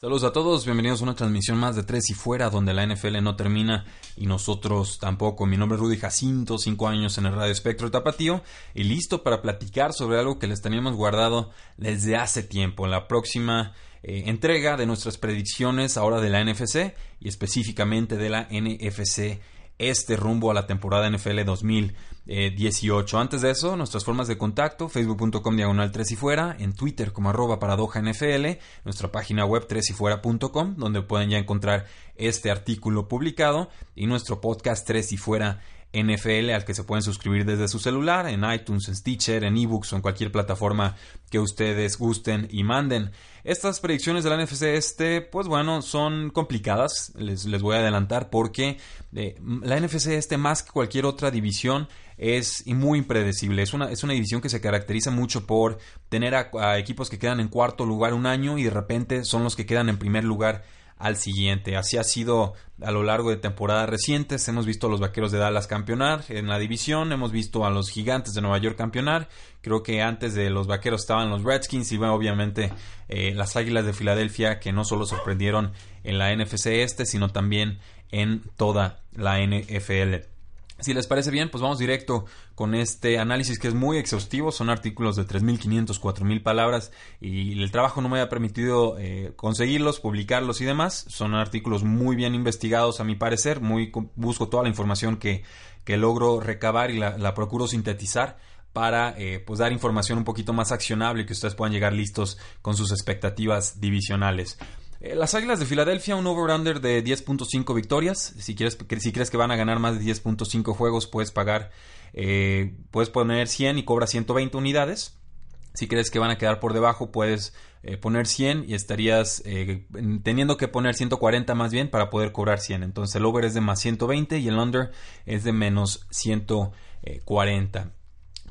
Saludos a todos, bienvenidos a una transmisión más de Tres y Fuera, donde la NFL no termina y nosotros tampoco. Mi nombre es Rudy Jacinto, cinco años en el Radio Espectro Tapatío y listo para platicar sobre algo que les teníamos guardado desde hace tiempo. La próxima eh, entrega de nuestras predicciones ahora de la NFC y específicamente de la NFC este rumbo a la temporada NFL 2018. Antes de eso, nuestras formas de contacto, facebook.com diagonal 3 y fuera, en Twitter como arroba paradoja NFL, nuestra página web 3 y fuera.com, donde pueden ya encontrar este artículo publicado, y nuestro podcast 3 y fuera NFL al que se pueden suscribir desde su celular, en iTunes, en Stitcher, en eBooks o en cualquier plataforma que ustedes gusten y manden. Estas predicciones de la NFC este, pues bueno, son complicadas, les, les voy a adelantar porque eh, la NFC este más que cualquier otra división es muy impredecible. Es una, es una división que se caracteriza mucho por tener a equipos que quedan en cuarto lugar un año y de repente son los que quedan en primer lugar al siguiente. Así ha sido a lo largo de temporadas recientes. Hemos visto a los Vaqueros de Dallas campeonar en la división, hemos visto a los Gigantes de Nueva York campeonar. Creo que antes de los Vaqueros estaban los Redskins y obviamente eh, las Águilas de Filadelfia que no solo sorprendieron en la NFC este, sino también en toda la NFL. Si les parece bien, pues vamos directo con este análisis que es muy exhaustivo. Son artículos de 3.500, 4.000 palabras y el trabajo no me ha permitido eh, conseguirlos, publicarlos y demás. Son artículos muy bien investigados a mi parecer. Muy, busco toda la información que, que logro recabar y la, procuro sintetizar para eh, pues dar información un poquito más accionable y que ustedes puedan llegar listos con sus expectativas divisionales. Eh, las Águilas de Filadelfia, un over-under de 10.5 victorias. Si, quieres, si crees que van a ganar más de 10.5 juegos, puedes pagar, eh, puedes poner 100 y cobra 120 unidades. Si crees que van a quedar por debajo, puedes eh, poner 100 y estarías teniendo que poner 140 más bien para poder cobrar 100. Entonces el over es de más 120 y el under es de menos 140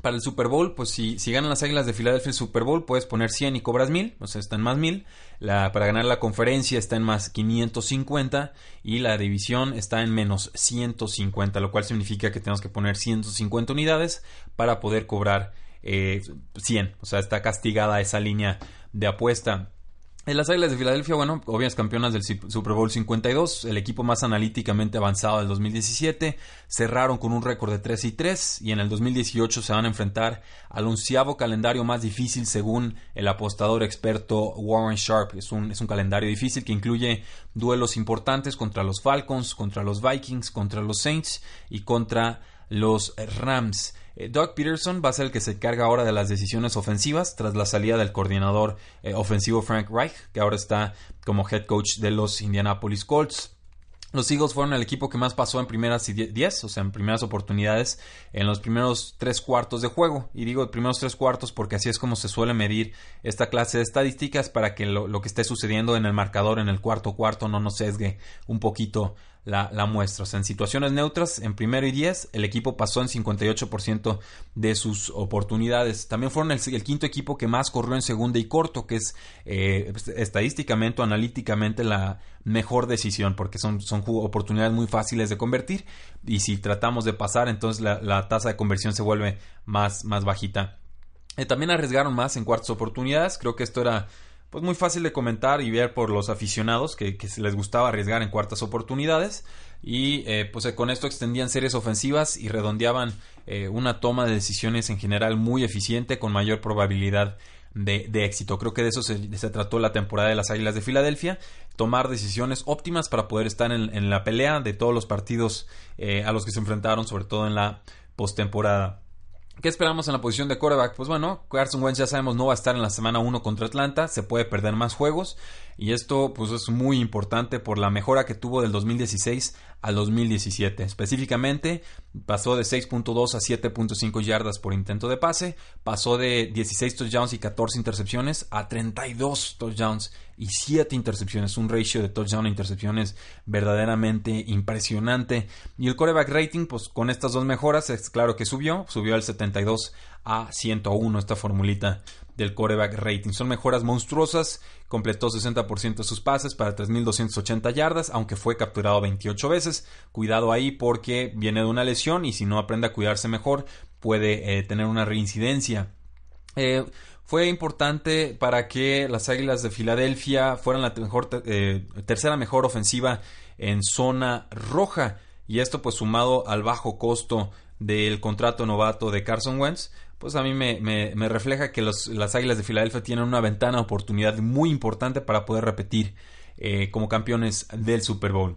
para el Super Bowl, pues si, si ganan las Águilas de Filadelfia el Super Bowl, puedes poner 100 y cobras 1000, o sea, está en más 1000. La, para ganar la conferencia está en más 550 y la división está en menos 150, lo cual significa que tenemos que poner 150 unidades para poder cobrar eh, 100. O sea, está castigada esa línea de apuesta. En las Águilas de Filadelfia, bueno, obvias campeonas del Super Bowl 52, el equipo más analíticamente avanzado del 2017, cerraron con un récord de 3 y 3 y en el 2018 se van a enfrentar al onceavo calendario más difícil según el apostador experto Warren Sharp. Es un, es un calendario difícil que incluye duelos importantes contra los Falcons, contra los Vikings, contra los Saints y contra los Rams. Eh, Doug Peterson va a ser el que se carga ahora de las decisiones ofensivas tras la salida del coordinador eh, ofensivo Frank Reich, que ahora está como head coach de los Indianapolis Colts. Los Eagles fueron el equipo que más pasó en primeras 10, o sea, en primeras oportunidades, en los primeros tres cuartos de juego. Y digo primeros tres cuartos porque así es como se suele medir esta clase de estadísticas para que lo, lo que esté sucediendo en el marcador en el cuarto cuarto no nos sesgue un poquito la, muestra. O sea, en situaciones neutras, en primero y diez, el equipo pasó en 58% de sus oportunidades. También fueron el, quinto equipo que más corrió en segunda y corto, que es eh, estadísticamente o analíticamente la mejor decisión, porque son, son oportunidades muy fáciles de convertir. Y si tratamos de pasar, entonces la, tasa de conversión se vuelve más, más bajita. Eh, también arriesgaron más en cuartas oportunidades. Creo que esto era pues muy fácil de comentar y ver por los aficionados que, les gustaba arriesgar en cuartas oportunidades y eh, pues eh, con esto extendían series ofensivas y redondeaban eh, una toma de decisiones en general muy eficiente con mayor probabilidad de, éxito. Creo que de eso se, trató la temporada de las Águilas de Filadelfia, tomar decisiones óptimas para poder estar en la pelea de todos los partidos a los que se enfrentaron, sobre todo en la postemporada. ¿Qué esperamos en la posición de quarterback? Pues bueno, Carson Wentz ya sabemos no va a estar en la semana 1 contra Atlanta, se puede perder más juegos y esto pues es muy importante por la mejora que tuvo del 2016 al 2017. Específicamente, pasó de 6.2 a 7.5 yardas por intento de pase, pasó de 16 touchdowns y 14 intercepciones a 32 touchdowns y 7 intercepciones, un ratio de touchdown a intercepciones verdaderamente impresionante. Y el coreback rating, pues con estas dos mejoras, es claro que subió, subió al 72 a 101 esta formulita del coreback rating. Son mejoras monstruosas, completó 60% de sus pases para 3.280 yardas, aunque fue capturado 28 veces. Cuidado ahí porque viene de una lesión y si no aprende a cuidarse mejor puede eh, tener una reincidencia. Eh, fue importante para que las Águilas de Filadelfia fueran la mejor, eh, tercera mejor ofensiva en zona roja. Y esto pues sumado al bajo costo del contrato novato de Carson Wentz, pues a mí me, me, refleja que los, las Águilas de Filadelfia tienen una ventana oportunidad muy importante para poder repetir eh, como campeones del Super Bowl.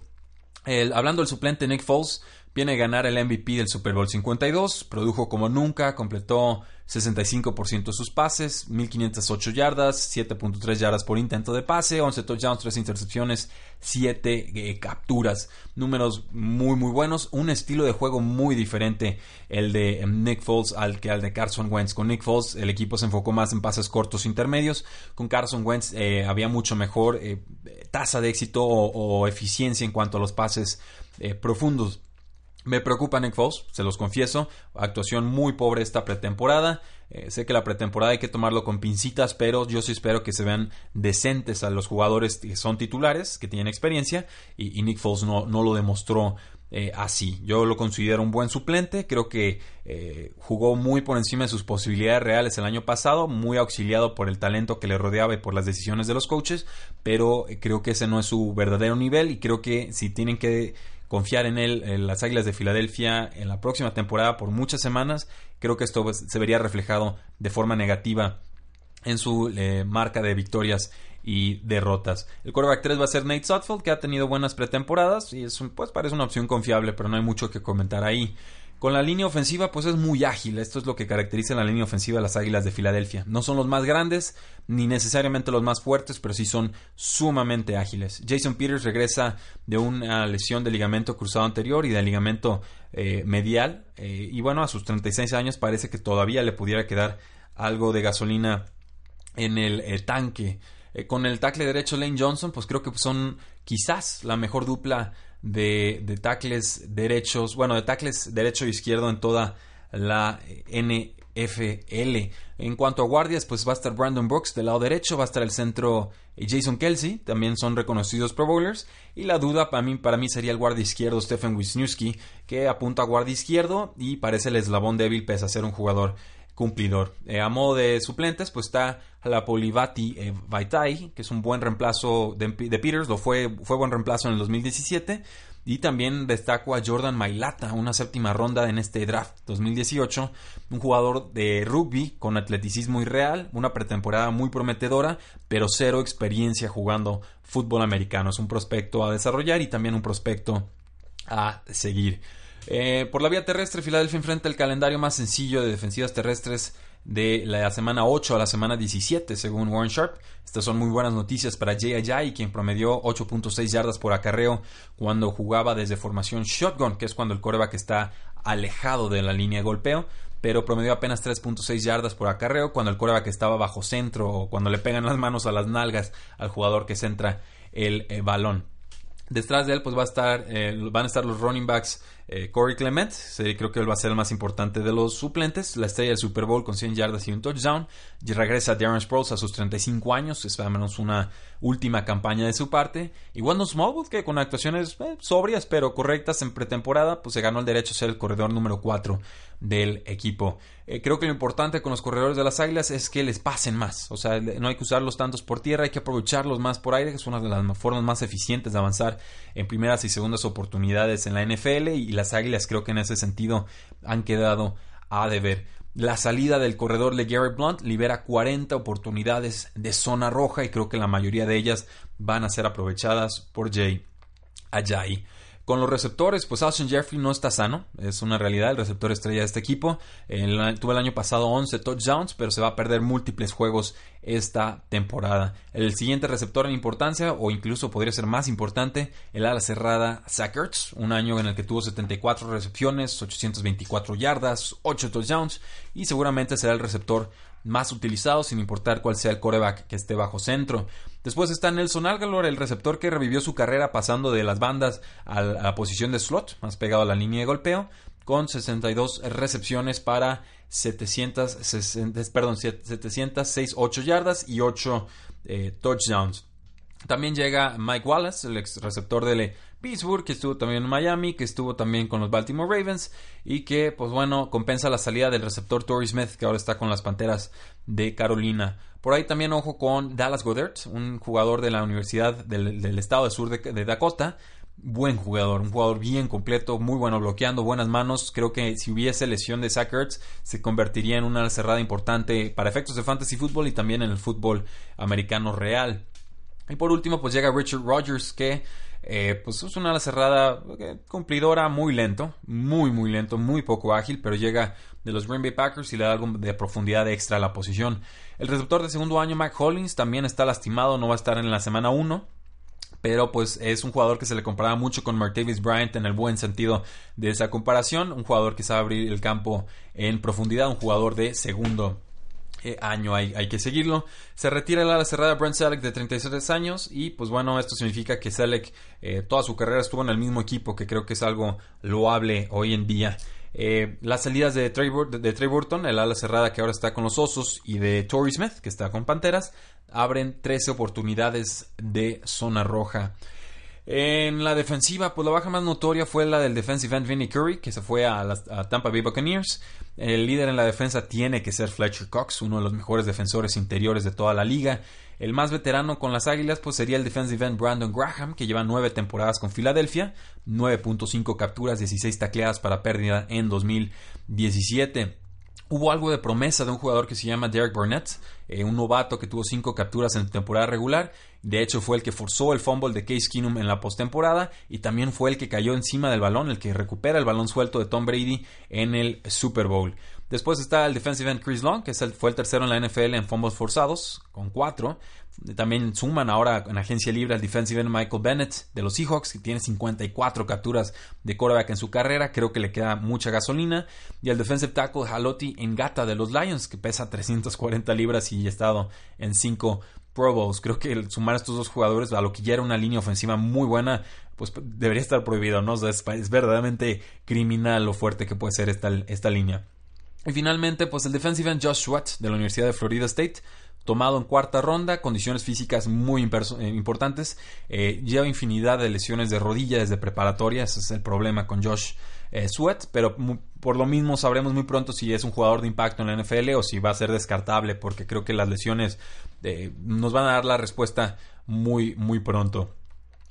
hablando del suplente Nick Foles, viene a ganar el MVP del Super Bowl 52, produjo como nunca, completó 65% de sus pases, 1508 yardas, 7.3 yardas por intento de pase, 11 touchdowns, 3 intercepciones, 7 eh, capturas. Números muy muy buenos, un estilo de juego muy diferente el de Nick Foles al que al de Carson Wentz. Con Nick Foles el equipo se enfocó más en pases cortos intermedios, con Carson Wentz eh, había mucho mejor eh, tasa de éxito o, eficiencia en cuanto a los pases profundos. Me preocupa Nick Foles, se los confieso. Actuación muy pobre esta pretemporada. Eh, sé que la pretemporada hay que tomarlo con pincitas, pero yo sí espero que se vean decentes a los jugadores que son titulares, que tienen experiencia, y, Nick Foles no, no lo demostró eh, así. Yo lo considero un buen suplente, creo que eh, jugó muy por encima de sus posibilidades reales el año pasado, muy auxiliado por el talento que le rodeaba y por las decisiones de los coaches, pero creo que ese no es su verdadero nivel y creo que si tienen que confiar en él, en las Águilas de Filadelfia en la próxima temporada por muchas semanas, creo que esto pues, se vería reflejado de forma negativa en su eh, marca de victorias y derrotas. El quarterback 3 va a ser Nate Sutfield, que ha tenido buenas pretemporadas y es pues parece una opción confiable, pero no hay mucho que comentar ahí. Con la línea ofensiva, pues es muy ágil. Esto es lo que caracteriza la línea ofensiva de las Águilas de Filadelfia. No son los más grandes, ni necesariamente los más fuertes, pero sí son sumamente ágiles. Jason Peters regresa de una lesión de ligamento cruzado anterior y de ligamento eh, medial. Eh, y bueno, a sus 36 años parece que todavía le pudiera quedar algo de gasolina en el eh, tanque. con el tackle derecho Lane Johnson, pues creo que son quizás la mejor dupla de, de tackles derechos, bueno, de tackles derecho e izquierdo en toda la NFL. En cuanto a guardias, pues va a estar Brandon Brooks del lado derecho, va a estar el centro Jason Kelsey, también son reconocidos Pro Bowlers. Y la duda para mí, para mí sería el guardia izquierdo Stephen Wisniewski, que apunta a guardia izquierdo y parece el eslabón débil pese a ser un jugador cumplidor. Eh, a modo de suplentes, pues está la Polivati eh, Vaitai, que es un buen reemplazo de, Peters, lo fue, fue buen reemplazo en el 2017. Y también destaco a Jordan Mailata, una séptima ronda en este draft 2018, un jugador de rugby con atleticismo irreal, una pretemporada muy prometedora, pero cero experiencia jugando fútbol americano. Es un prospecto a desarrollar y también un prospecto a seguir. Eh, por la vía terrestre, Filadelfia enfrenta el calendario más sencillo de defensivas terrestres de la semana 8 a la semana 17, según Warren Sharp. Estas son muy buenas noticias para Jay Ajay, quien promedió 8.6 yardas por acarreo cuando jugaba desde formación shotgun, que es cuando el coreback está alejado de la línea de golpeo, pero promedió apenas 3.6 yardas por acarreo cuando el coreback estaba bajo centro o cuando le pegan las manos a las nalgas al jugador que centra el eh, balón. Detrás de él pues va a estar, eh, van a estar los running backs eh, Corey Clement, creo que él va a ser el más importante de los suplentes, la estrella del Super Bowl con 100 yardas y un touchdown. Y regresa Darren Sproles a sus 35 años, es al menos una última campaña de su parte. Y Wendell Smallwood, que con actuaciones eh, sobrias pero correctas en pretemporada, pues se ganó el derecho a ser el corredor número 4 del equipo. Eh, creo que lo importante con los corredores de las Águilas es que les pasen más. O sea, no hay que usarlos tantos por tierra, hay que aprovecharlos más por aire, que es una de las formas más eficientes de avanzar en primeras y segundas oportunidades en la NFL. Y las Águilas creo que en ese sentido han quedado a deber. La salida del corredor de Gary Blunt libera 40 oportunidades de zona roja y creo que la mayoría de ellas van a ser aprovechadas por Jay Ajayi. Con los receptores, pues Austin Jeffrey no está sano, es una realidad, el receptor estrella de este equipo. tuvo el año pasado 11 touchdowns, pero se va a perder múltiples juegos esta temporada. El siguiente receptor en importancia, o incluso podría ser más importante, el ala cerrada Zach Ertz, un año en el que tuvo 74 recepciones, 824 yardas, 8 touchdowns y seguramente será el receptor más utilizado sin importar cuál sea el coreback que esté bajo centro. Después está Nelson Algalor, el receptor que revivió su carrera pasando de las bandas a la posición de slot, más pegado a la línea de golpeo, con 62 recepciones para 760, perdón, 706 8 yardas y 8 eh, touchdowns. También llega Mike Wallace, el ex receptor de Pittsburgh, que estuvo también en Miami, que estuvo también con los Baltimore Ravens y que, pues bueno, compensa la salida del receptor Torrey Smith, que ahora está con las Panteras de Carolina. Por ahí también ojo con Dallas Goddard, un jugador de la Universidad del, estado de sur de, Dakota. Buen jugador, un jugador bien completo, muy bueno bloqueando, buenas manos. Creo que si hubiese lesión de Zach se convertiría en una cerrada importante para efectos de fantasy fútbol y también en el fútbol americano real. Y por último, pues llega Richard Rogers, que eh, pues es una cerrada eh, cumplidora, muy lento, muy, muy lento, muy poco ágil, pero llega de los Green Bay Packers y le da algo de profundidad extra a la posición. El receptor de segundo año, Mike Hollins, también está lastimado, no va a estar en la semana 1 pero pues es un jugador que se le comparaba mucho con Martavis Bryant en el buen sentido de esa comparación, un jugador que sabe abrir el campo en profundidad, un jugador de segundo eh, año hay, hay, que seguirlo. Se retira la ala cerrada Brent Selleck de 36 años y pues bueno, esto significa que Selleck eh, toda su carrera estuvo en el mismo equipo, que creo que es algo loable hoy en día. Eh, las salidas de Trey, de, Burton, el ala cerrada que ahora está con los Osos, y de Torrey Smith, que está con Panteras, abren 13 oportunidades de zona roja. En la defensiva, pues la baja más notoria fue la del defensive end Vinnie Curry, que se fue a, a, Tampa Bay Buccaneers. El líder en la defensa tiene que ser Fletcher Cox, uno de los mejores defensores interiores de toda la liga. El más veterano con las Águilas pues sería el defensive end Brandon Graham, que lleva nueve temporadas con Filadelfia, 9.5 capturas, 16 tacleadas para pérdida en 2017. Hubo algo de promesa de un jugador que se llama Derek Burnett, eh, un novato que tuvo cinco capturas en temporada regular. De hecho, fue el que forzó el fumble de Case Keenum en la postemporada y también fue el que cayó encima del balón, el que recupera el balón suelto de Tom Brady en el Super Bowl. Después está el defensive end Chris Long, que fue el tercero en la NFL en fumbles forzados, con cuatro. También suman ahora en agencia libre al defensive end Michael Bennett de los Seahawks, que tiene 54 capturas de quarterback en su carrera. Creo que le queda mucha gasolina. Y el defensive tackle Haloti Engata de los Lions, que pesa 340 libras y ha estado en 5 Pro Bowls. Creo que el sumar a estos dos jugadores a lo que ya era una línea ofensiva muy buena, pues debería estar prohibido, ¿no? es, verdaderamente criminal lo fuerte que puede ser esta, esta línea. Y finalmente, pues el defensive Josh Sweat de la Universidad de Florida State, tomado en cuarta ronda, condiciones físicas muy eh, importantes, eh, lleva infinidad de lesiones de rodilla desde preparatoria, ese es el problema con Josh eh, Sweat, pero por lo mismo sabremos muy pronto si es un jugador de impacto en la NFL o si va a ser descartable, porque creo que las lesiones nos van a dar la respuesta muy, muy pronto.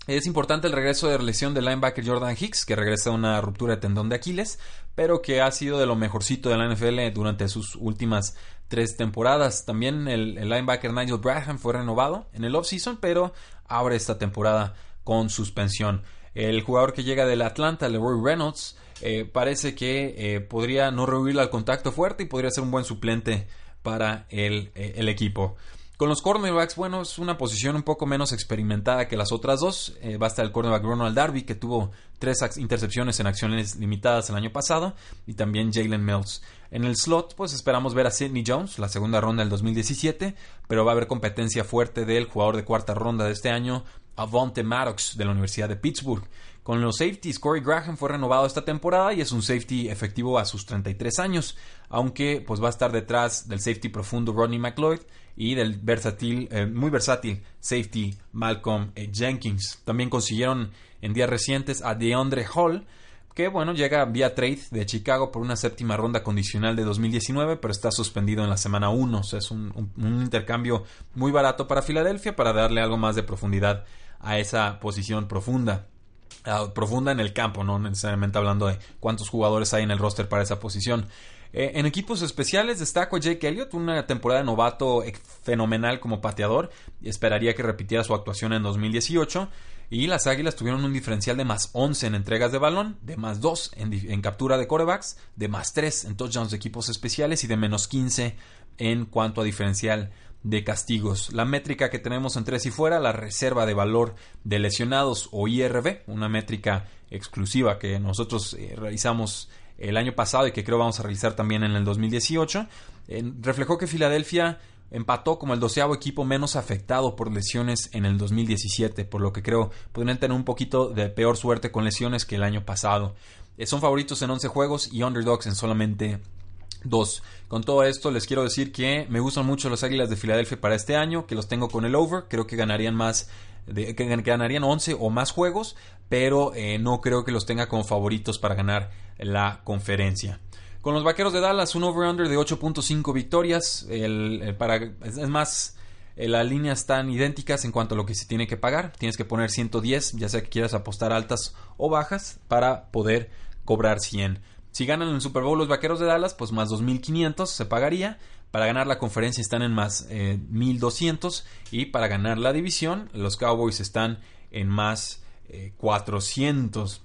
Es importante el regreso de lesión del linebacker Jordan Hicks, que regresa a una ruptura de tendón de Aquiles, pero que ha sido de lo mejorcito de la NFL durante sus últimas tres temporadas. También el, linebacker Nigel Braham fue renovado en el offseason, pero abre esta temporada con suspensión. El jugador que llega del Atlanta, Leroy Reynolds, eh, parece que eh, podría no rehuir al contacto fuerte y podría ser un buen suplente para el, eh, el equipo. Con los cornerbacks, bueno, es una posición un poco menos experimentada que las otras dos. Eh, basta el cornerback Ronald Darby, que tuvo tres intercepciones en acciones limitadas el año pasado, y también Jalen Mills. En el slot, pues esperamos ver a Sidney Jones, la segunda ronda del 2017, pero va a haber competencia fuerte del jugador de cuarta ronda de este año, Avonte Maddox, de la Universidad de Pittsburgh. Con los safeties, Corey Graham fue renovado esta temporada y es un safety efectivo a sus 33 años, aunque pues va a estar detrás del safety profundo Rodney McLeod y del versátil, eh, muy versátil safety Malcolm eh, Jenkins. También consiguieron en días recientes a DeAndre Hall, que bueno, llega vía trade de Chicago por una séptima ronda condicional de 2019, pero está suspendido en la semana 1. O sea, es un, intercambio muy barato para Filadelfia para darle algo más de profundidad a esa posición profunda. Ah, profunda en el campo, no necesariamente hablando de cuántos jugadores hay en el roster para esa posición. Eh, en equipos especiales destaco a Jake Elliott, una temporada de novato fenomenal como pateador. Esperaría que repitiera su actuación en 2018. Y las Águilas tuvieron un diferencial de más 11 en entregas de balón, de más 2 en, en captura de corebacks, de más 3 en touchdowns de equipos especiales y de menos 15 en cuanto a diferencial de castigos. La métrica que tenemos en tres y fuera, la reserva de valor de lesionados o IRB, una métrica exclusiva que nosotros eh, realizamos el año pasado y que creo vamos a realizar también en el 2018, reflejó que Filadelfia empató como el doceavo equipo menos afectado por lesiones en el 2017, por lo que creo podrían tener un poquito de peor suerte con lesiones que el año pasado. Eh, son favoritos en 11 juegos y underdogs en solamente 2. Con todo esto les quiero decir que me gustan mucho los Águilas de Filadelfia para este año, que los tengo con el over, creo que ganarían más que ganarían 11 o más juegos, pero eh, no creo que los tenga como favoritos para ganar la conferencia. Con los Vaqueros de Dallas, un over-under de 8.5 victorias. para, es, más, eh, las líneas están idénticas en cuanto a lo que se tiene que pagar. Tienes que poner 110, ya sea que quieras apostar altas o bajas, para poder cobrar 100. Si ganan el Super Bowl los Vaqueros de Dallas, pues más 2.500 se pagaría. Para ganar la conferencia están en más 1.200 eh, y para ganar la división los Cowboys están en más 400. Eh,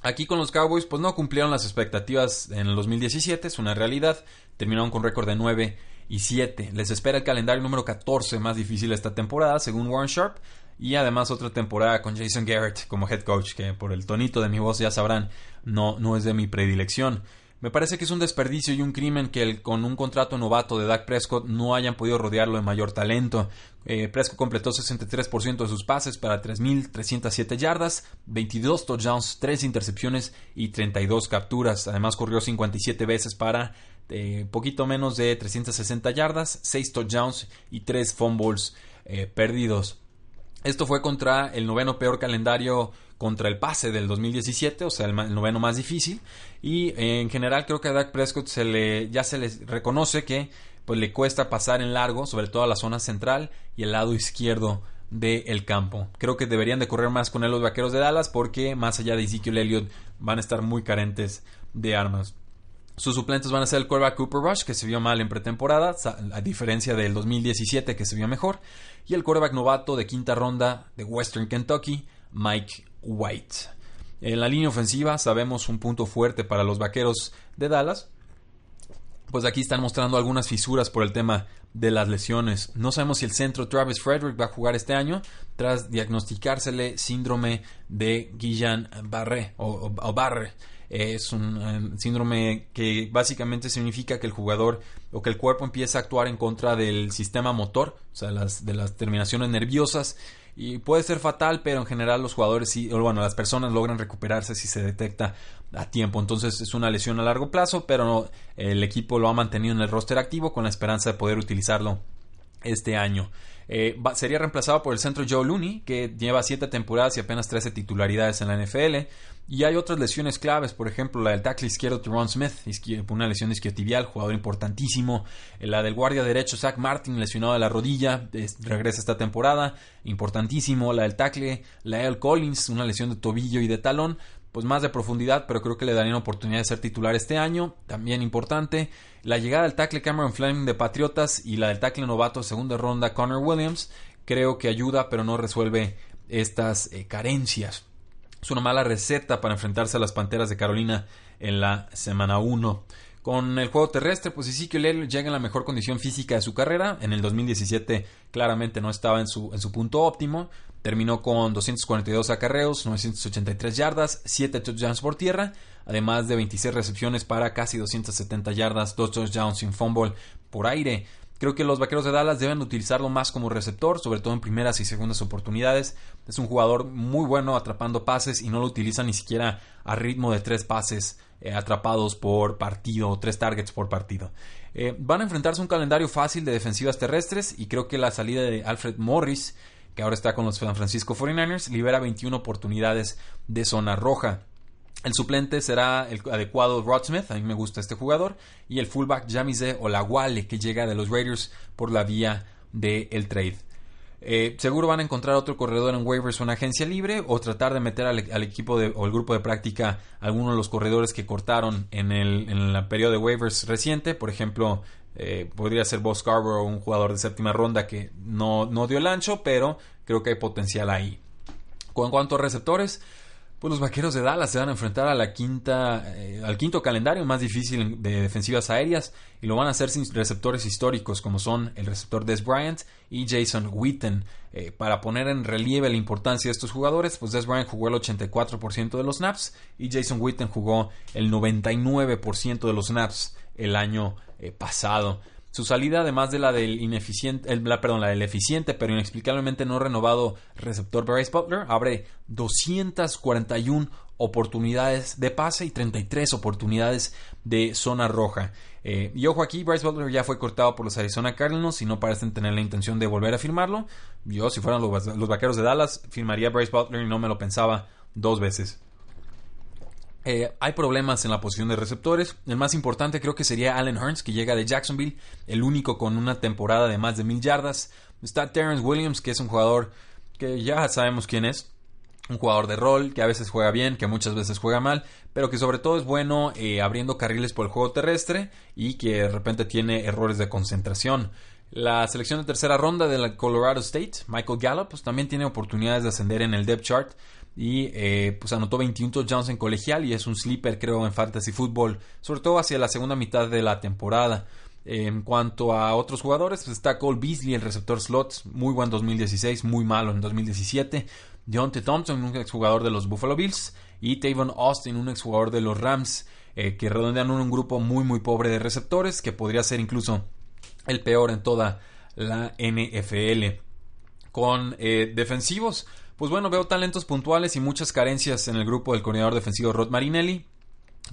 Aquí con los Cowboys pues no cumplieron las expectativas en el 2017, es una realidad. Terminaron con récord de 9 y 7. Les espera el calendario número 14 más difícil esta temporada, según Warren Sharp. Y además otra temporada con Jason Garrett como head coach, que por el tonito de mi voz ya sabrán, no, no es de mi predilección. Me parece que es un desperdicio y un crimen que con un contrato novato de Dak Prescott no hayan podido rodearlo de mayor talento. Eh, Prescott completó 63% de sus pases para 3.307 yardas, 22 touchdowns, 3 intercepciones y 32 capturas. Además corrió 57 veces para eh, poquito menos de 360 yardas, 6 touchdowns y 3 fumbles eh, perdidos. Esto fue contra el noveno peor calendario contra el pase del 2017, o sea, el, noveno más difícil. Y eh, en general creo que a Dak Prescott se le, ya se le reconoce que pues, le cuesta pasar en largo, sobre todo a la zona central y el lado izquierdo del campo. Creo que deberían de correr más con él los vaqueros de Dallas porque más allá de Ezekiel Elliott van a estar muy carentes de armas. Sus suplentes van a ser el quarterback Cooper Rush, que se vio mal en pretemporada, a diferencia del 2017, que se vio mejor, y el quarterback novato de quinta ronda de Western Kentucky, Mike White. En la línea ofensiva sabemos un punto fuerte para los vaqueros de Dallas. Pues aquí están mostrando algunas fisuras por el tema de las lesiones. No sabemos si el centro Travis Frederick va a jugar este año tras diagnosticársele síndrome de Guillain-Barré o Barre es un eh, síndrome que básicamente significa que el jugador o que el cuerpo empieza a actuar en contra del sistema motor, o sea, las, de las terminaciones nerviosas. Y puede ser fatal, pero en general los jugadores sí, bueno, las personas logran recuperarse si se detecta a tiempo. Entonces es una lesión a largo plazo, pero el equipo lo ha mantenido en el roster activo con la esperanza de poder utilizarlo este año. Eh, sería reemplazado por el centro Joe Looney, que lleva 7 temporadas y apenas 13 titularidades en la NFL. Y hay otras lesiones claves, por ejemplo, la del tackle izquierdo Tyrone Smith, una lesión isquiotibial, jugador importantísimo. Eh, la del guardia derecho Zach Martin, lesionado de la rodilla, regresa esta temporada, importantísimo. La del tackle Lael Collins, una lesión de tobillo y de talón pues más de profundidad, pero creo que le darían oportunidad de ser titular este año. También importante, la llegada del tackle Cameron Fleming de Patriotas y la del tackle novato segunda ronda Connor Williams, creo que ayuda, pero no resuelve estas eh, carencias. Es una mala receta para enfrentarse a las Panteras de Carolina en la semana 1. Con el juego terrestre, pues Ezekiel llega en la mejor condición física de su carrera. En el 2017 claramente no estaba en su, en su punto óptimo. Terminó con 242 acarreos, 983 yardas, 7 touchdowns por tierra, además de 26 recepciones para casi 270 yardas, 2 touchdowns sin fumble por aire. Creo que los vaqueros de Dallas deben utilizarlo más como receptor, sobre todo en primeras y segundas oportunidades. Es un jugador muy bueno atrapando pases y no lo utiliza ni siquiera a ritmo de tres pases eh, atrapados por partido, tres targets por partido. Eh, van a enfrentarse a un calendario fácil de defensivas terrestres y creo que la salida de Alfred Morris que ahora está con los San Francisco 49ers, libera 21 oportunidades de zona roja. El suplente será el adecuado Rod Smith, a mí me gusta este jugador, y el fullback Jamise Olawale, que llega de los Raiders por la vía del trade. Eh, seguro van a encontrar otro corredor en waivers o en agencia libre o tratar de meter al, equipo o el grupo de práctica algunos de los corredores que cortaron en el, en el periodo de waivers reciente. Por ejemplo, eh, podría ser Boss Scarborough, un jugador de séptima ronda que no, no dio el ancho, pero creo que hay potencial ahí. Con cuanto a receptores, Pues los vaqueros de Dallas se van a enfrentar a la quinta, eh, al quinto calendario más difícil de defensivas aéreas y lo van a hacer sin receptores históricos como son el receptor Des Bryant y Jason Witten. Eh, para poner en relieve la importancia de estos jugadores, pues Des Bryant jugó el 84% de los snaps y Jason Witten jugó el 99% de los snaps el año eh, pasado. Su salida, además de la del ineficiente, la, perdón, la del eficiente pero inexplicablemente no renovado receptor Bryce Butler, abre 241 oportunidades de pase y 33 oportunidades de zona roja. Eh, y ojo aquí, Bryce Butler ya fue cortado por los Arizona Cardinals y no parecen tener la intención de volver a firmarlo. Yo, si fueran los, los vaqueros de Dallas, firmaría Bryce Butler y no me lo pensaba dos veces. Eh, hay problemas en la posición de receptores. El más importante creo que sería Allen Hearns, que llega de Jacksonville, el único con una temporada de más de mil yardas. Está Terrence Williams, que es un jugador que ya sabemos quién es. Un jugador de rol que a veces juega bien, que muchas veces juega mal, pero que sobre todo es bueno eh, abriendo carriles por el juego terrestre y que de repente tiene errores de concentración. La selección de tercera ronda de la Colorado State, Michael Gallup, pues también tiene oportunidades de ascender en el depth chart y eh, pues anotó 21 touchdowns en colegial y es un sleeper creo en fantasy football, sobre todo hacia la segunda mitad de la temporada. En cuanto a otros jugadores, pues está Cole Beasley, el receptor slot, muy buen 2016, muy malo en 2017. Deontay Thompson, un exjugador de los Buffalo Bills, y Tavon Austin, un exjugador de los Rams, eh, que redondean un grupo muy muy pobre de receptores, que podría ser incluso el peor en toda la NFL. Con eh, defensivos, pues bueno, veo talentos puntuales y muchas carencias en el grupo del coordinador defensivo Rod Marinelli.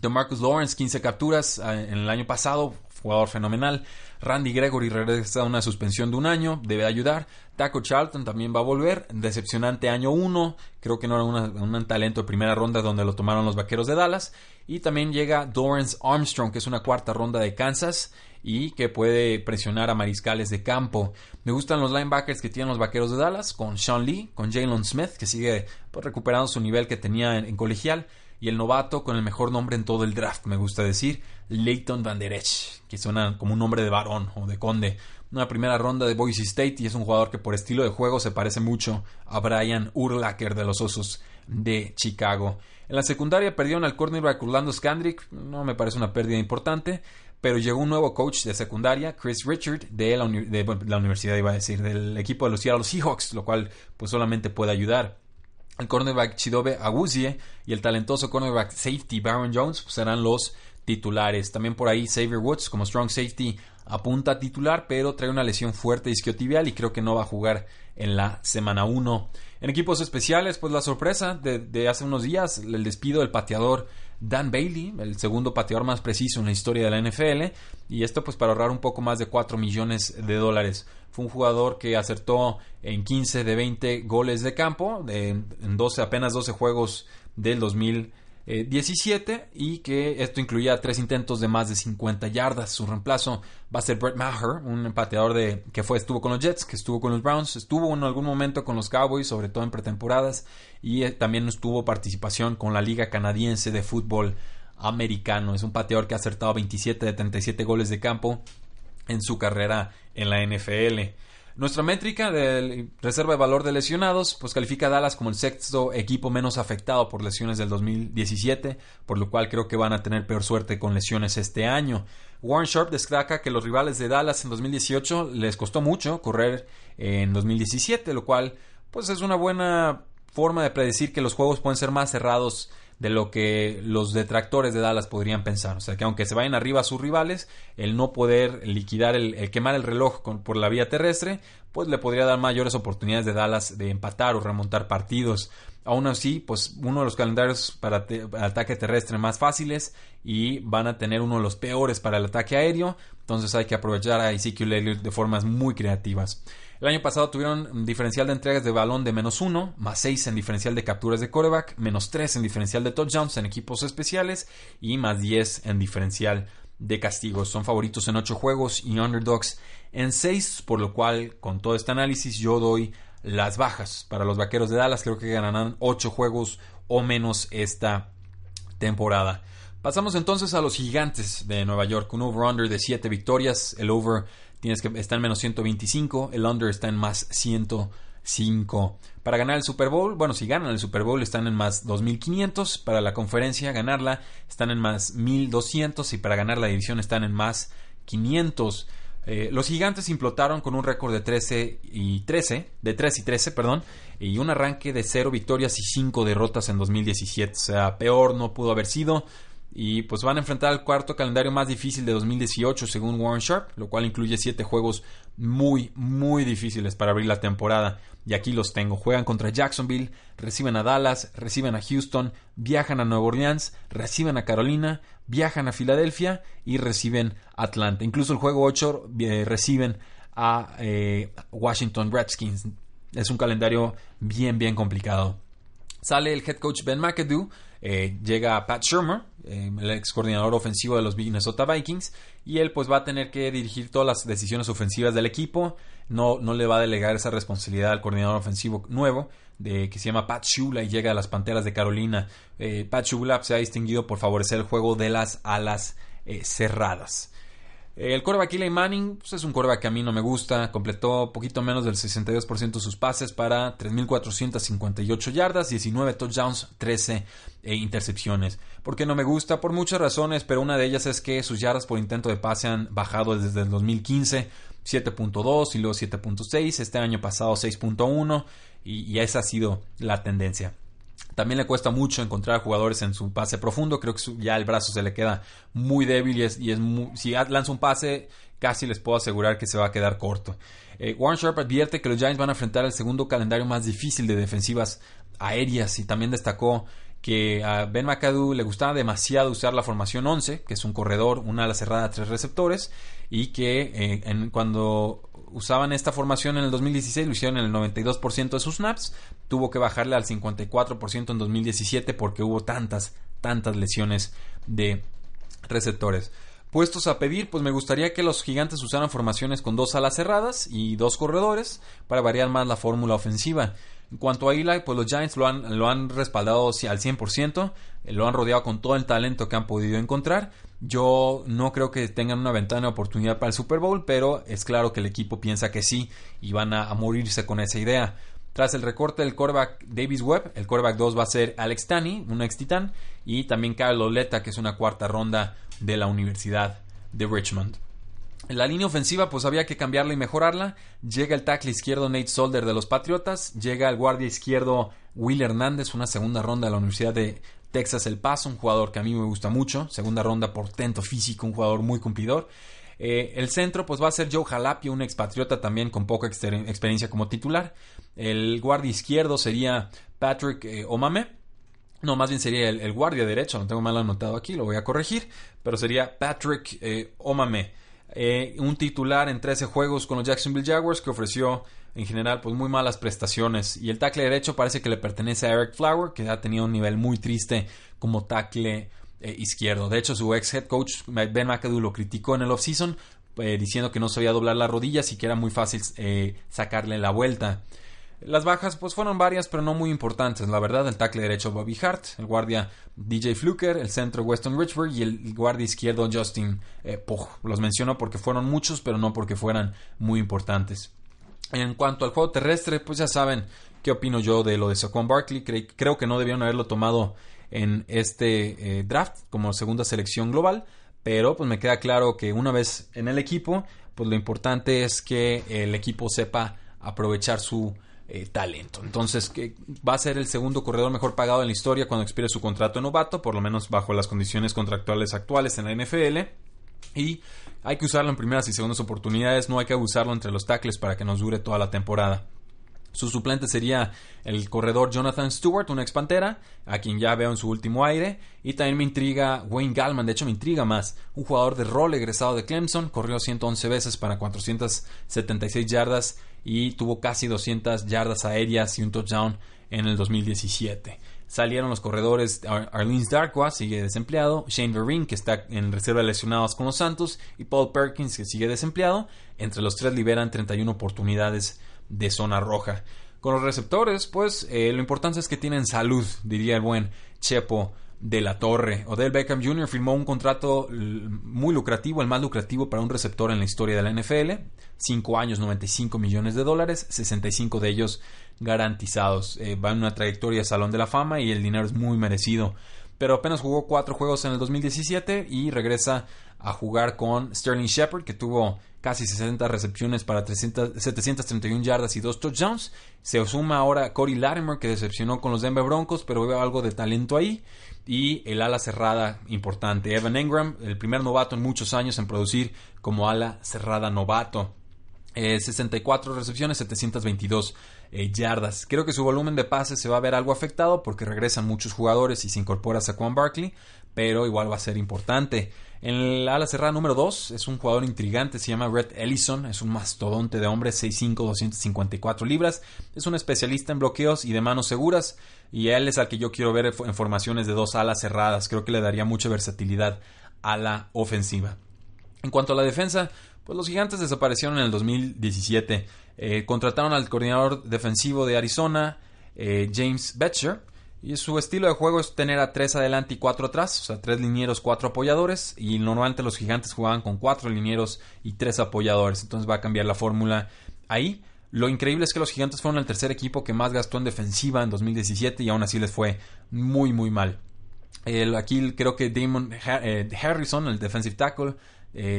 De Marcus Lawrence, 15 capturas eh, en el año pasado, jugador fenomenal. Randy Gregory regresa a una suspensión de un año, debe ayudar. Taco Charlton también va a volver, decepcionante año 1, creo que no era un talento de primera ronda donde lo tomaron los vaqueros de Dallas. Y también llega Dorrance Armstrong, que es una cuarta ronda de Kansas y que puede presionar a mariscales de campo. Me gustan los linebackers que tienen los vaqueros de Dallas, con Sean Lee, con Jalen Smith, que sigue pues, recuperando su nivel que tenía en, colegial, y el novato con el mejor nombre en todo el draft, me gusta decir, Leighton Van Der Esch, que suena como un nombre de varón o de conde. Una primera ronda de Boise State y es un jugador que por estilo de juego se parece mucho a Brian Urlacher de los Osos de Chicago. En la secundaria perdieron al cornerback Orlando Scandrick, no me parece una pérdida importante pero llegó un nuevo coach de secundaria, Chris Richard, de la, universidad, iba a decir, del equipo de los Seattle Seahawks, lo cual pues solamente puede ayudar. El cornerback Chidobe Aguzie y el talentoso cornerback safety Baron Jones pues, serán los titulares. También por ahí Xavier Woods como strong safety apunta a titular, pero trae una lesión fuerte isquiotibial y creo que no va a jugar en la semana 1. En equipos especiales, pues la sorpresa de, de hace unos días, el despido del pateador Dan Bailey, el segundo pateador más preciso en la historia de la NFL, y esto pues para ahorrar un poco más de 4 millones de dólares. Fue un jugador que acertó en 15 de 20 goles de campo, en 12, apenas 12 juegos del 2000 17 eh, y que esto incluía tres intentos de más de 50 yardas. Su reemplazo va a ser Brett Maher, un pateador de, que fue, estuvo con los Jets, que estuvo con los Browns, estuvo en algún momento con los Cowboys, sobre todo en pretemporadas, y eh, también tuvo participación con la Liga Canadiense de Fútbol Americano. Es un pateador que ha acertado 27 de 37 goles de campo en su carrera en la NFL. Nuestra métrica de reserva de valor de lesionados, pues califica a Dallas como el sexto equipo menos afectado por lesiones del 2017, por lo cual creo que van a tener peor suerte con lesiones este año. Warren Sharp destaca que los rivales de Dallas en 2018 les costó mucho correr en 2017, lo cual pues es una buena forma de predecir que los juegos pueden ser más cerrados de lo que los detractores de Dallas podrían pensar. O sea, que aunque se vayan arriba a sus rivales, el no poder liquidar, el, quemar el reloj por la vía terrestre, pues le podría dar mayores oportunidades de Dallas de empatar o remontar partidos. Aún así, pues uno de los calendarios para ataque terrestre más fáciles y van a tener uno de los peores para el ataque aéreo. Entonces hay que aprovechar a Ezekiel Elliott de formas muy creativas. El año pasado tuvieron diferencial de entregas de balón de menos 1, más 6 en diferencial de capturas de coreback, menos 3 en diferencial de touchdowns en equipos especiales y más 10 en diferencial de castigos. Son favoritos en 8 juegos y underdogs en 6, por lo cual con todo este análisis yo doy las bajas para los Vaqueros de Dallas. Creo que ganarán 8 juegos o menos esta temporada. Pasamos entonces a los gigantes de Nueva York. Un over-under de 7 victorias. El over tienes que está en menos 125, el under está en más 100 5. Para ganar el Super Bowl, bueno, si ganan el Super Bowl están en más 2500. Para la conferencia, ganarla están en más 1200. Y para ganar la división están en más 500. Eh, los gigantes implotaron con un récord de 13 y 13, de 3 y 13, perdón, y un arranque de 0 victorias y 5 derrotas en 2017. O sea, peor no pudo haber sido. Y pues van a enfrentar el cuarto calendario más difícil de 2018 según Warren Sharp, lo cual incluye 7 juegos muy, muy difíciles para abrir la temporada. Y aquí los tengo. Juegan contra Jacksonville, reciben a Dallas, reciben a Houston, viajan a Nueva Orleans, reciben a Carolina, viajan a Filadelfia y reciben a Atlanta. Incluso el juego 8 eh, reciben a eh, Washington Redskins. Es un calendario bien, bien complicado. Sale el head coach Ben McAdoo eh, llega Pat Shermer, eh, el ex coordinador ofensivo de los Minnesota Vikings, y él pues va a tener que dirigir todas las decisiones ofensivas del equipo. No, no le va a delegar esa responsabilidad al coordinador ofensivo nuevo, de, que se llama Pat Shula y llega a las Panteras de Carolina. Eh, Pat Shula se ha distinguido por favorecer el juego de las alas cerradas. El coreback Eli Manning pues, es un coreback que a mí no me gusta. Completó poquito menos del 62% de sus pases para 3.458 yardas, 19 touchdowns, 13 eh, intercepciones. ¿Por qué no me gusta? Por muchas razones, pero una de ellas es que sus yardas por intento de pase han bajado desde el 2015. 7.2 y luego 7.6, este año pasado 6.1 y, y esa ha sido la tendencia. También le cuesta mucho encontrar jugadores en su pase profundo. Creo que ya el brazo se le queda muy débil y es, y es si lanza un pase, casi les puedo asegurar que se va a quedar corto. Eh, Warren Sharp advierte que los Giants van a enfrentar el segundo calendario más difícil de defensivas aéreas y también destacó que a Ben McAdoo le gustaba demasiado usar la formación 11, que es un corredor, una ala cerrada, tres receptores, y que eh, cuando usaban esta formación en el 2016, lo hicieron en el 92% de sus snaps, tuvo que bajarle al 54% en 2017 porque hubo tantas, tantas lesiones de receptores. Puestos a pedir, pues me gustaría que los gigantes usaran formaciones con dos alas cerradas y dos corredores para variar más la fórmula ofensiva. En cuanto a Eli, pues los Giants lo han, lo han respaldado al 100%, eh, lo han rodeado con todo el talento que han podido encontrar. Yo no creo que tengan una ventana de oportunidad para el Super Bowl, pero es claro que el equipo piensa que sí y van a, morirse con esa idea. Tras el recorte del quarterback Davis Webb, el quarterback 2 va a ser Alex Tani, un ex titán, y también Carlos Leta, que es una cuarta ronda de la Universidad de Richmond. La línea ofensiva, pues había que cambiarla y mejorarla. Llega el tackle izquierdo Nate Solder de los Patriotas. Llega el guardia izquierdo Will Hernández, una segunda ronda de la Universidad de Texas El Paso, un jugador que a mí me gusta mucho. Segunda ronda portento físico, un jugador muy cumplidor. Eh, el centro, pues va a ser Joe Jalapio, un expatriota también con poca experiencia como titular. El guardia izquierdo sería Patrick eh, Omame. No, más bien sería el, guardia derecho, lo tengo mal anotado aquí, lo voy a corregir. Pero sería Patrick eh, Omame. Un titular en 13 juegos con los Jacksonville Jaguars que ofreció en general pues muy malas prestaciones y el tackle derecho parece que le pertenece a Eric Flower que ha tenido un nivel muy triste como tackle eh, izquierdo de hecho su ex head coach Ben McAdoo lo criticó en el offseason eh, diciendo que no sabía doblar las rodillas y que era muy fácil sacarle la vuelta las bajas pues fueron varias pero no muy importantes. La verdad, el tackle derecho Bobby Hart, el guardia DJ Fluker, el centro Weston Richburg y el guardia izquierdo Justin eh, Los menciono porque fueron muchos pero no porque fueran muy importantes. En cuanto al juego terrestre, pues ya saben qué opino yo de lo de Saquon Barkley. creo que no debieron haberlo tomado en este eh, draft como segunda selección global. Pero pues me queda claro que una vez en el equipo, pues lo importante es que el equipo sepa aprovechar su eh, talento. Entonces, que va a ser el segundo corredor mejor pagado en la historia cuando expire su contrato de novato, por lo menos bajo las condiciones contractuales actuales en la NFL. Y hay que usarlo en primeras y segundas oportunidades, no hay que abusarlo entre los tackles para que nos dure toda la temporada. Su suplente sería el corredor Jonathan Stewart, una ex pantera, a quien ya veo en su último aire. Y también me intriga Wayne Gallman, de hecho me intriga más. Un jugador de rol egresado de Clemson, corrió 111 veces para 476 yardas y tuvo casi 200 yardas aéreas y un touchdown en el 2017. Salieron los corredores Arlene Darkwa, sigue desempleado, Shane Vereen, que está en reserva de lesionados con los Santos, y Paul Perkins, que sigue desempleado. Entre los tres liberan 31 oportunidades de zona roja. Con los receptores, pues eh, lo importante es que tienen salud, diría el buen Chepo de la torre. Odell Beckham Jr. firmó un contrato muy lucrativo, el más lucrativo para un receptor en la historia de la NFL. 5 años, 95 millones de dólares, 65 de ellos garantizados. Eh, va en una trayectoria Salón de la Fama y el dinero es muy merecido. Pero apenas jugó 4 juegos en el 2017 y regresa a jugar con Sterling Shepard, que tuvo casi 60 recepciones para 731 yardas y 2 touchdowns. Se suma ahora Corey Latimer, que decepcionó con los Denver Broncos, pero veo algo de talento ahí y el ala cerrada importante. Evan Engram, el primer novato en muchos años en producir como ala cerrada novato. 64 eh, recepciones, 722 eh, yardas. Creo que su volumen de pases se va a ver algo afectado porque regresan muchos jugadores y se incorpora Saquon Barkley, pero igual va a ser importante. En el ala cerrada número 2 es un jugador intrigante, se llama Red Ellison, es un mastodonte de hombre, 6'5, 254 libras, es un especialista en bloqueos y de manos seguras, y él es al que yo quiero ver en formaciones de dos alas cerradas, creo que le daría mucha versatilidad a la ofensiva. En cuanto a la defensa, pues los gigantes desaparecieron en el 2017, eh, contrataron al coordinador defensivo de Arizona, eh, James Betcher, y su estilo de juego es tener a tres adelante y cuatro atrás, o sea, tres linieros, cuatro apoyadores. Y normalmente los gigantes jugaban con cuatro linieros y tres apoyadores. Entonces va a cambiar la fórmula ahí. Lo increíble es que los gigantes fueron el tercer equipo que más gastó en defensiva en 2017 y aún así les fue muy, muy mal. aquí creo que Damon eh, Harrison, el defensive tackle,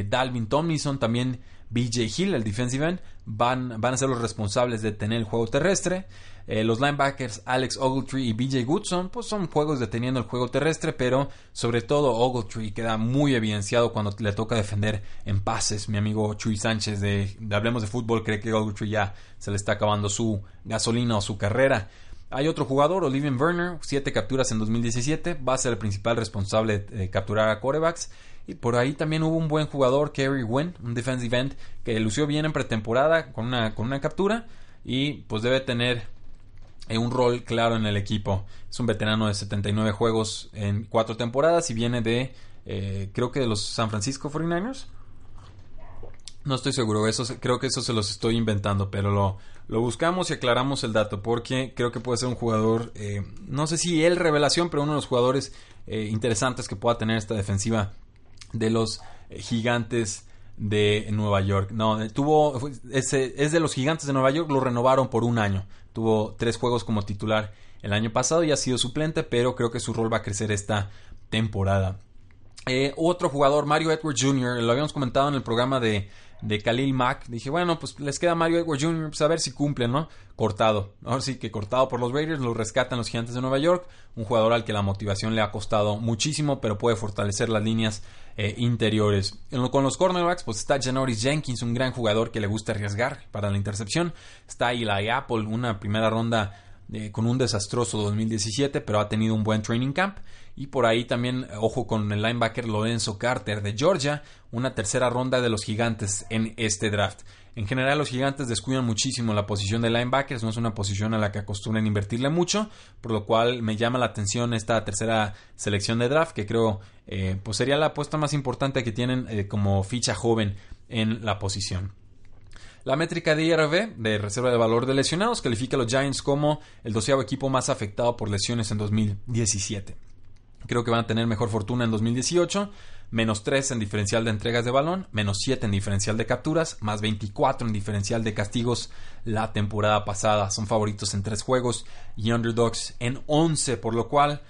Dalvin Tomlinson, también BJ Hill, el defensive end, van, van a ser los responsables de tener el juego terrestre. Eh, los linebackers Alex Ogletree y BJ Goodson pues son juegos deteniendo el juego terrestre, pero sobre todo Ogletree queda muy evidenciado cuando le toca defender en pases. Mi amigo Chuy Sánchez de, Hablemos de Fútbol cree que Ogletree ya se le está acabando su gasolina o su carrera. Hay otro jugador, Olivier Werner, siete capturas en 2017, va a ser el principal responsable de capturar a corebacks. Y por ahí también hubo un buen jugador, Kerry Wynn, un defensive end, que lució bien en pretemporada con una, con una captura y pues debe tener eh, un rol claro en el equipo. Es un veterano de 79 juegos en cuatro temporadas y viene de, eh, creo que de los San Francisco 49ers. No estoy seguro, eso, creo que eso se los estoy inventando, pero lo, lo buscamos y aclaramos el dato porque creo que puede ser un jugador, eh, no sé si él revelación, pero uno de los jugadores interesantes que pueda tener esta defensiva de los gigantes de Nueva York. No, tuvo, ese, es de los gigantes de Nueva York, lo renovaron por un año. Tuvo tres juegos como titular el año pasado y ha sido suplente, pero creo que su rol va a crecer esta temporada. Eh, otro jugador, Mario Edwards Jr., lo habíamos comentado en el programa de, de Khalil Mack. Dije, bueno, pues les queda Mario Edwards Jr., pues a ver si cumple, ¿no? Cortado. Ahora sí que cortado por los Raiders, lo rescatan los Gigantes de Nueva York. Un jugador al que la motivación le ha costado muchísimo, pero puede fortalecer las líneas eh, interiores. con los cornerbacks, pues está Janoris Jenkins, un gran jugador que le gusta arriesgar para la intercepción. Está Eli Apple, una primera ronda eh, con un desastroso 2017, pero ha tenido un buen training camp. Y por ahí también, ojo con el linebacker Lorenzo Carter de Georgia, una tercera ronda de los gigantes en este draft. En general, los gigantes descuidan muchísimo la posición de linebackers, no es una posición a la que acostumbran invertirle mucho, por lo cual me llama la atención esta tercera selección de draft, que creo eh, pues sería la apuesta más importante que tienen eh, como ficha joven en la posición. La métrica de IRV, de reserva de valor de lesionados, califica a los Giants como el doceavo equipo más afectado por lesiones en 2017. Creo que van a tener mejor fortuna en 2018. Menos 3 en diferencial de entregas de balón, menos 7 en diferencial de capturas, más 24 en diferencial de castigos la temporada pasada. Son favoritos en 3 juegos y underdogs en 11, por lo cual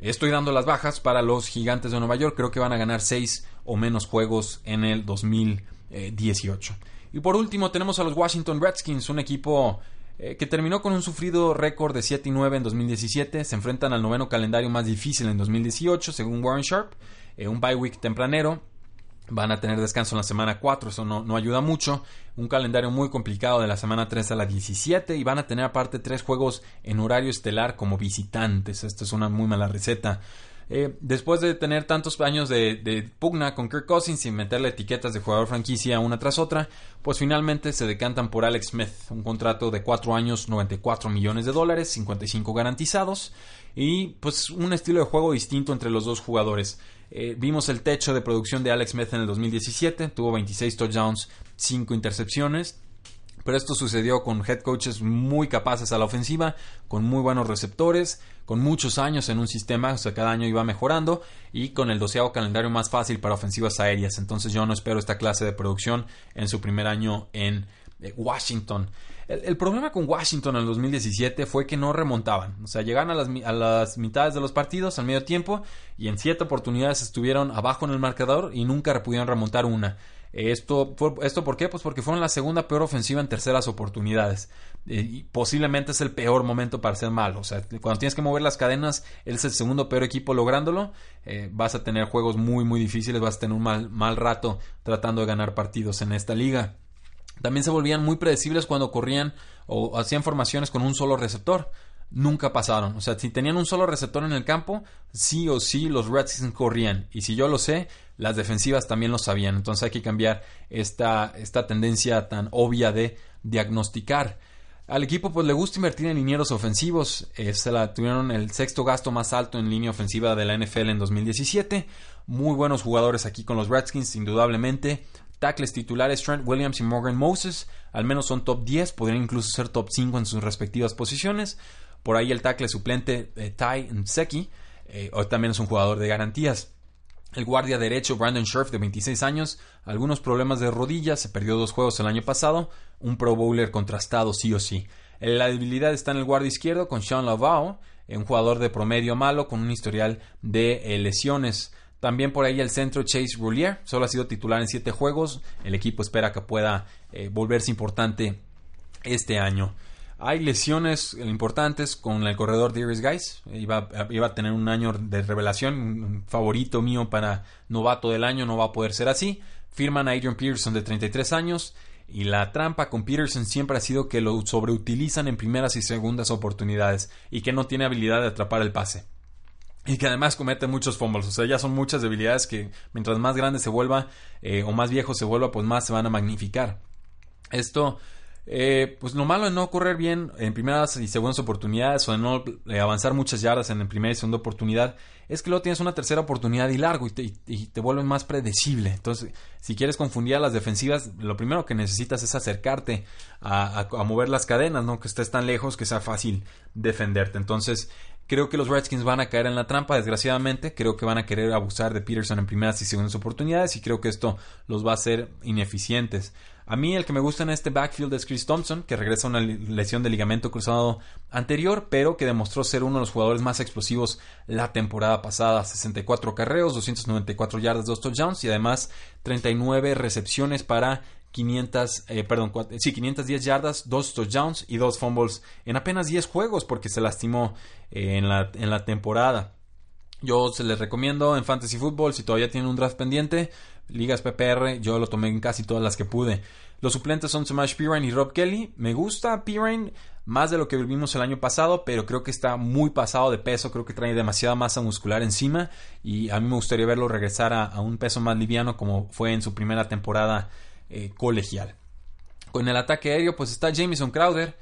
estoy dando las bajas para los gigantes de Nueva York. Creo que van a ganar 6 o menos juegos en el 2018. Y por último tenemos a los Washington Redskins, un equipo eh, que terminó con un sufrido récord de 7 y 9 en 2017. Se enfrentan al noveno calendario más difícil en 2018, según Warren Sharp. Eh, un bye week tempranero. Van a tener descanso en la semana 4, eso no, no, ayuda mucho. Un calendario muy complicado de la semana 3 a la 17 y van a tener aparte tres juegos en horario estelar como visitantes. Esto es una muy mala receta. Eh, después de tener tantos años de, pugna con Kirk Cousins y meterle etiquetas de jugador franquicia una tras otra, pues finalmente se decantan por Alex Smith, un contrato de 4 años, 94 millones de dólares, 55 garantizados, y pues un estilo de juego distinto entre los dos jugadores. Eh, vimos el techo de producción de Alex Smith en el 2017, tuvo 26 touchdowns, 5 intercepciones Pero esto sucedió con head coaches muy capaces a la ofensiva, con muy buenos receptores, con muchos años en un sistema, o sea, cada año iba mejorando y con el doceavo calendario más fácil para ofensivas aéreas. Entonces yo no espero esta clase de producción en su primer año en eh, Washington. El, problema con Washington en el 2017 fue que no remontaban. O sea, llegaban a las, a las mitades de los partidos, al medio tiempo, y en siete oportunidades estuvieron abajo en el marcador y nunca pudieron remontar una. Esto, ¿Esto por qué? Pues porque fueron la segunda peor ofensiva en terceras oportunidades. Eh, y posiblemente es el peor momento para ser malo. O sea, cuando tienes que mover las cadenas, él es el segundo peor equipo lográndolo. Eh, vas a tener juegos muy, muy difíciles. Vas a tener un mal, mal rato tratando de ganar partidos en esta liga. También se volvían muy predecibles cuando corrían o hacían formaciones con un solo receptor nunca pasaron. O sea, si tenían un solo receptor en el campo, sí o sí los Redskins corrían. Y si yo lo sé, las defensivas también lo sabían. Entonces hay que cambiar esta, esta tendencia tan obvia de diagnosticar. Al equipo pues le gusta invertir en linieros ofensivos. Eh, se la, tuvieron el sexto gasto más alto en línea ofensiva de la NFL en 2017. Muy buenos jugadores aquí con los Redskins, indudablemente. Tackles titulares Trent Williams y Morgan Moses, al menos son top 10, podrían incluso ser top 5 en sus respectivas posiciones. Por ahí el tackle suplente eh, Ty Nseki, eh, también es un jugador de garantías. El guardia derecho Brandon Scherf de 26 años, algunos problemas de rodillas, se perdió dos juegos el año pasado, un Pro Bowler contrastado sí o sí. La debilidad está en el guardia izquierdo con Sean Lavao, un jugador de promedio malo con un historial de eh, lesiones. También por ahí el centro Chase Roulier, solo ha sido titular en 7 juegos. El equipo espera que pueda volverse importante este año. Hay lesiones importantes con el corredor Darius Guys. Iba, iba, a tener un año de revelación, un favorito mío para novato del año. No va a poder ser así. Firman a Adrian Peterson de 33 años. Y la trampa con Peterson siempre ha sido que lo sobreutilizan en primeras y segundas oportunidades y que no tiene habilidad de atrapar el pase. Y que además comete muchos fumbles. O sea, ya son muchas debilidades que mientras más grande se vuelva eh, o más viejo se vuelva, pues más se van a magnificar. Esto eh, pues lo malo de no correr bien en primeras y segundas oportunidades o de no eh, avanzar muchas yardas en primera y segunda oportunidad es que luego tienes una tercera oportunidad y largo y te, y, vuelven más predecible. Entonces, si quieres confundir a las defensivas, lo primero que necesitas es acercarte a, a mover las cadenas, no que estés tan lejos que sea fácil defenderte. Entonces, Creo que los Redskins van a caer en la trampa, desgraciadamente. Creo que van a querer abusar de Peterson en primeras y segundas oportunidades y creo que esto los va a hacer ineficientes. A mí el que me gusta en este backfield es Chris Thompson, que regresa a una lesión de ligamento cruzado anterior, pero que demostró ser uno de los jugadores más explosivos la temporada pasada. 64 carreos, 294 yardas, 2 touchdowns y además 39 recepciones para 500, eh, perdón, sí, 510 yardas, 2 touchdowns y 2 fumbles en apenas 10 juegos porque se lastimó eh, en, la, en la temporada. Yo se les recomiendo en Fantasy Football, si todavía tienen un draft pendiente, ligas PPR, yo lo tomé en casi todas las que pude. Los suplentes son Samash Pirine y Rob Kelly. Me gusta Pirine más de lo que vimos el año pasado, pero creo que está muy pasado de peso, creo que trae demasiada masa muscular encima y a mí me gustaría verlo regresar a, un peso más liviano como fue en su primera temporada eh, colegial. Con el ataque aéreo pues está Jamison Crowder,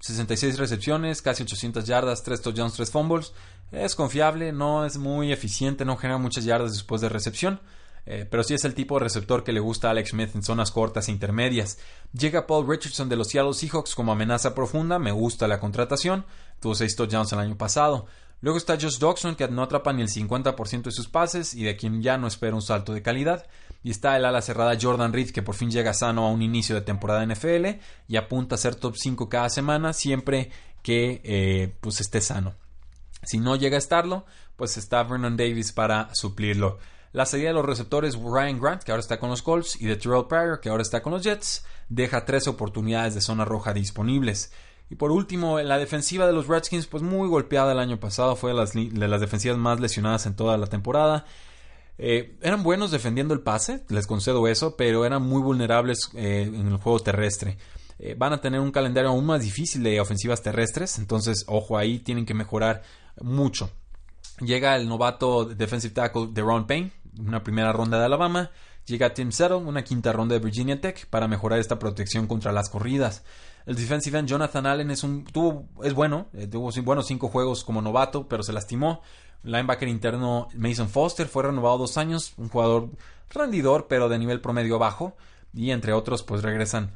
66 recepciones, casi 800 yardas, 3 touchdowns, 3 fumbles. Es confiable, no es muy eficiente, no genera muchas yardas después de recepción. Eh, pero sí es el tipo de receptor que le gusta a Alex Smith en zonas cortas e intermedias. Llega Paul Richardson de los Seattle Seahawks como amenaza profunda, me gusta la contratación, tuvo 6 touchdowns el año pasado. Luego está Josh Dawson, que no atrapa ni el 50% de sus pases y de quien ya no espera un salto de calidad. Y está el ala cerrada Jordan Reed, que por fin llega sano a un inicio de temporada NFL y apunta a ser top 5 cada semana, siempre que eh, pues esté sano. Si no llega a estarlo, pues está Vernon Davis para suplirlo. La salida de los receptores Ryan Grant, que ahora está con los Colts, y de Terrell Pryor, que ahora está con los Jets, deja tres oportunidades de zona roja disponibles. Y por último, la defensiva de los Redskins, pues muy golpeada el año pasado, fue de las, de las defensivas más lesionadas en toda la temporada. Eh, eran buenos defendiendo el pase, les concedo eso, pero eran muy vulnerables eh, en el juego terrestre. Eh, van a tener un calendario aún más difícil de ofensivas terrestres, entonces ojo ahí, tienen que mejorar mucho. Llega el novato defensive tackle de Ron Payne, una primera ronda de Alabama. Llega Tim Settle, una quinta ronda de Virginia Tech, para mejorar esta protección contra las corridas. El defensive end Jonathan Allen es un tuvo es bueno, eh, tuvo buenos cinco juegos como novato, pero se lastimó. Linebacker interno Mason Foster fue renovado dos años, un jugador rendidor, pero de nivel promedio bajo. Y entre otros, pues regresan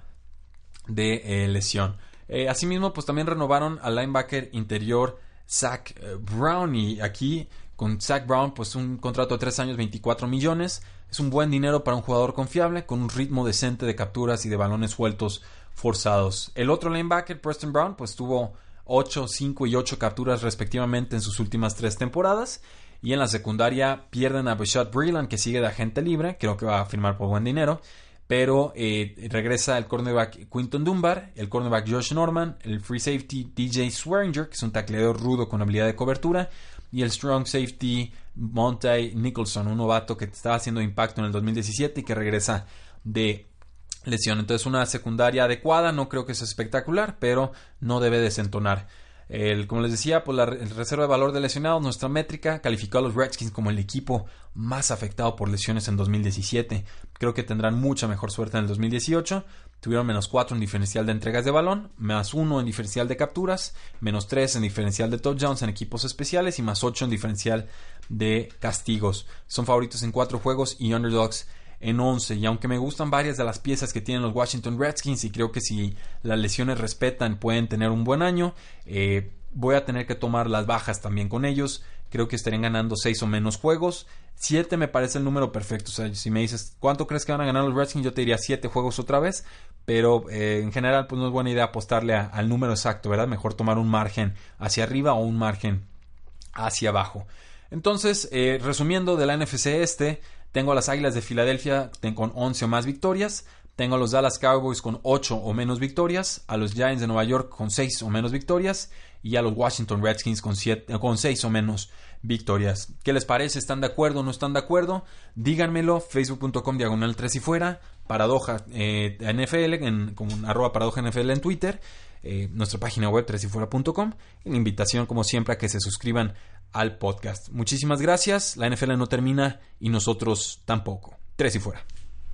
de lesión. asimismo, pues también renovaron al linebacker interior Zach Brown y aquí con Zach Brown, pues un contrato de 3 años, 24 millones. Es un buen dinero para un jugador confiable, con un ritmo decente de capturas y de balones sueltos forzados. El otro linebacker, Preston Brown, pues tuvo 8, 5 y 8 capturas respectivamente en sus últimas tres temporadas. Y en la secundaria pierden a Bashad Breland, que sigue de agente libre, creo que va a firmar por buen dinero. Pero eh, regresa el cornerback Quinton Dunbar, el cornerback Josh Norman, el free safety DJ Swearinger, que es un tacleador rudo con habilidad de cobertura, y el strong safety Monty Nicholson, un novato que estaba haciendo impacto en el 2017 y que regresa de lesión. Entonces una secundaria adecuada, no creo que sea espectacular, pero no debe desentonar. El, como les decía, pues la reserva de valor de lesionados, nuestra métrica, calificó a los Redskins como el equipo más afectado por lesiones en 2017. Creo que tendrán mucha mejor suerte en el 2018. Tuvieron menos 4 en diferencial de entregas de balón, más 1 en diferencial de capturas, menos 3 en diferencial de touchdowns en equipos especiales y más 8 en diferencial de castigos. Son favoritos en 4 juegos y underdogs en 11. Y aunque me gustan varias de las piezas que tienen los Washington Redskins y creo que si las lesiones respetan pueden tener un buen año, eh, voy a tener que tomar las bajas también con ellos. Creo que estarían ganando 6 o menos juegos. 7 me parece el número perfecto. Si me dices cuánto crees que van a ganar los Redskins, yo te diría 7 juegos otra vez. Pero eh, en general, pues no es buena idea apostarle al número exacto, ¿verdad? Mejor tomar un margen hacia arriba o un margen hacia abajo. Entonces, eh, resumiendo de la NFC este, tengo a las Águilas de Filadelfia con 11 o más victorias. Tengo a los Dallas Cowboys con 8 o menos victorias. A los Giants de Nueva York con 6 o menos victorias. Y a los Washington Redskins con, con 6 o menos victorias. ¿Qué les parece? ¿Están de acuerdo o no están de acuerdo? Díganmelo. Facebook.com diagonal 3 y fuera. Paradoja eh, NFL, en, con arroba paradoja NFL en Twitter. Eh, nuestra página web 3 y fuera.com. La invitación, como siempre, a que se suscriban al podcast. Muchísimas gracias. La NFL no termina y nosotros tampoco. Tres y fuera.